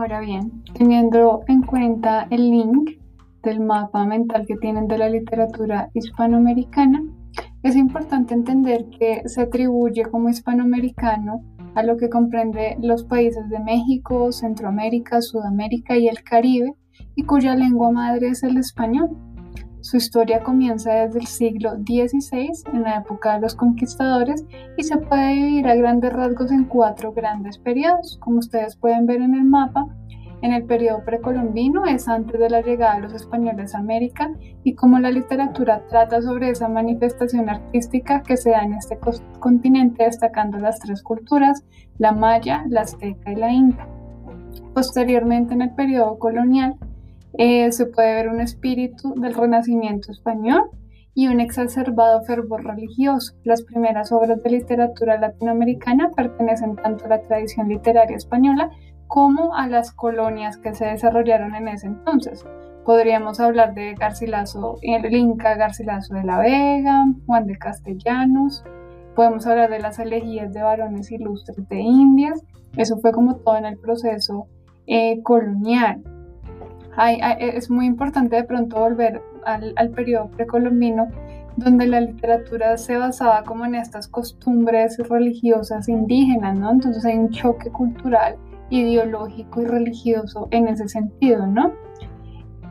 Ahora bien, teniendo en cuenta el link del mapa mental que tienen de la literatura hispanoamericana, es importante entender que se atribuye como hispanoamericano a lo que comprende los países de México, Centroamérica, Sudamérica y el Caribe, y cuya lengua madre es el español. Su historia comienza desde el siglo XVI, en la época de los conquistadores, y se puede dividir a grandes rasgos en cuatro grandes periodos. Como ustedes pueden ver en el mapa, en el periodo precolombino es antes de la llegada de los españoles a América y como la literatura trata sobre esa manifestación artística que se da en este continente destacando las tres culturas, la maya, la azteca y la inca. Posteriormente en el periodo colonial eh, se puede ver un espíritu del renacimiento español y un exacerbado fervor religioso. Las primeras obras de literatura latinoamericana pertenecen tanto a la tradición literaria española como a las colonias que se desarrollaron en ese entonces. Podríamos hablar de Garcilaso, el Inca Garcilaso de la Vega, Juan de Castellanos, podemos hablar de las elegías de varones ilustres de Indias, eso fue como todo en el proceso eh, colonial. Es muy importante de pronto volver al, al periodo precolombino, donde la literatura se basaba como en estas costumbres religiosas indígenas, ¿no? Entonces hay un choque cultural ideológico y religioso en ese sentido, ¿no?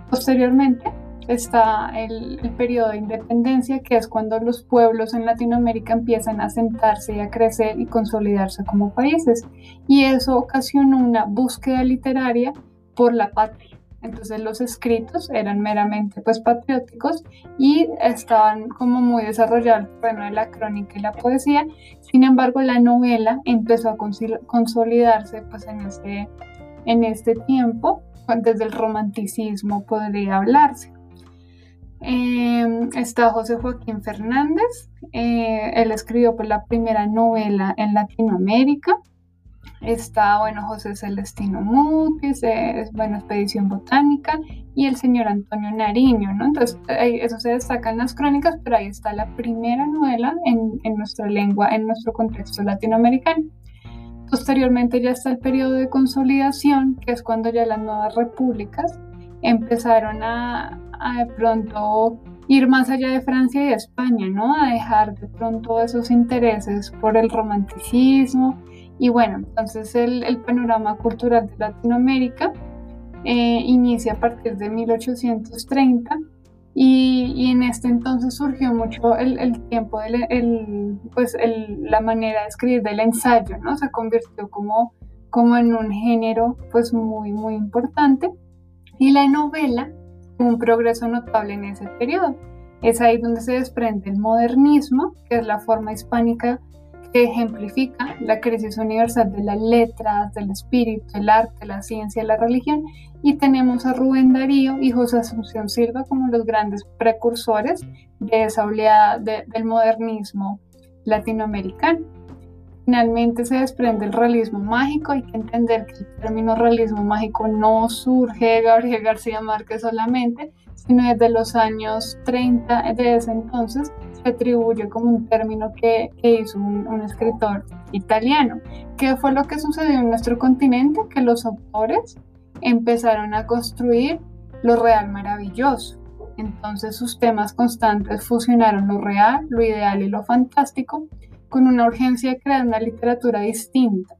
Posteriormente está el, periodo de independencia, que es cuando los pueblos en Latinoamérica empiezan a sentarse y a crecer y consolidarse como países. Y eso ocasionó una búsqueda literaria por la patria. Entonces los escritos eran meramente pues patrióticos y estaban como muy desarrollados bueno, de la crónica y la poesía. Sin embargo, la novela empezó a consolidarse pues en este, en este tiempo, desde el romanticismo podría hablarse. Em, está José Joaquín Fernández, eh, él escribió pues, la primera novela en Latinoamérica, Está, bueno, José Celestino Mutis, es, bueno, Expedición Botánica y el señor Antonio Nariño, ¿no? Entonces, eso se destaca en las crónicas, pero ahí está la primera novela en, en nuestra lengua, en nuestro contexto latinoamericano. Posteriormente ya está el periodo de consolidación, que es cuando ya las nuevas repúblicas empezaron a, de pronto ir más allá de Francia y España, ¿no? A dejar de pronto esos intereses por el romanticismo y bueno, entonces el, panorama cultural de Latinoamérica eh, inicia a partir de 1830 y, en este entonces surgió mucho el, tiempo, el, pues la manera de escribir del ensayo, ¿no? Se convirtió como, como en un género pues muy, muy importante y la novela un progreso notable en ese periodo. Es ahí donde se desprende el modernismo, que es la forma hispánica que ejemplifica la crisis universal de las letras, del espíritu, el arte, la ciencia, la religión, y tenemos a Rubén Darío y José Asunción Silva como los grandes precursores de esa oleada del modernismo latinoamericano. Finalmente se desprende el realismo mágico, hay que entender que el término realismo mágico no surge de Gabriel García Márquez solamente, sino desde los años 30 de ese entonces se atribuye como un término que, hizo un, escritor italiano. ¿Qué fue lo que sucedió en nuestro continente? Que los autores empezaron a construir lo real maravilloso. Entonces sus temas constantes fusionaron lo real, lo ideal y lo fantástico con una urgencia de crear una literatura distinta.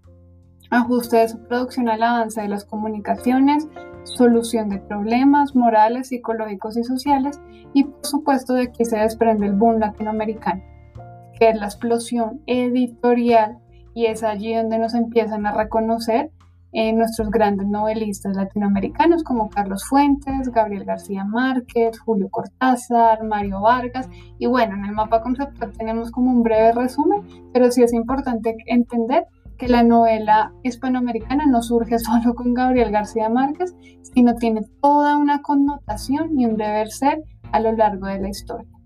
Ajuste de su producción al avance de las comunicaciones, solución de problemas morales, psicológicos y sociales y por supuesto de aquí se desprende el boom latinoamericano, que es la explosión editorial y es allí donde nos empiezan a reconocer eh, nuestros grandes novelistas latinoamericanos como Carlos Fuentes, Gabriel García Márquez, Julio Cortázar, Mario Vargas. Y bueno, en el mapa conceptual tenemos como un breve resumen, pero sí es importante entender que la novela hispanoamericana no surge solo con Gabriel García Márquez, sino tiene toda una connotación y un deber ser a lo largo de la historia.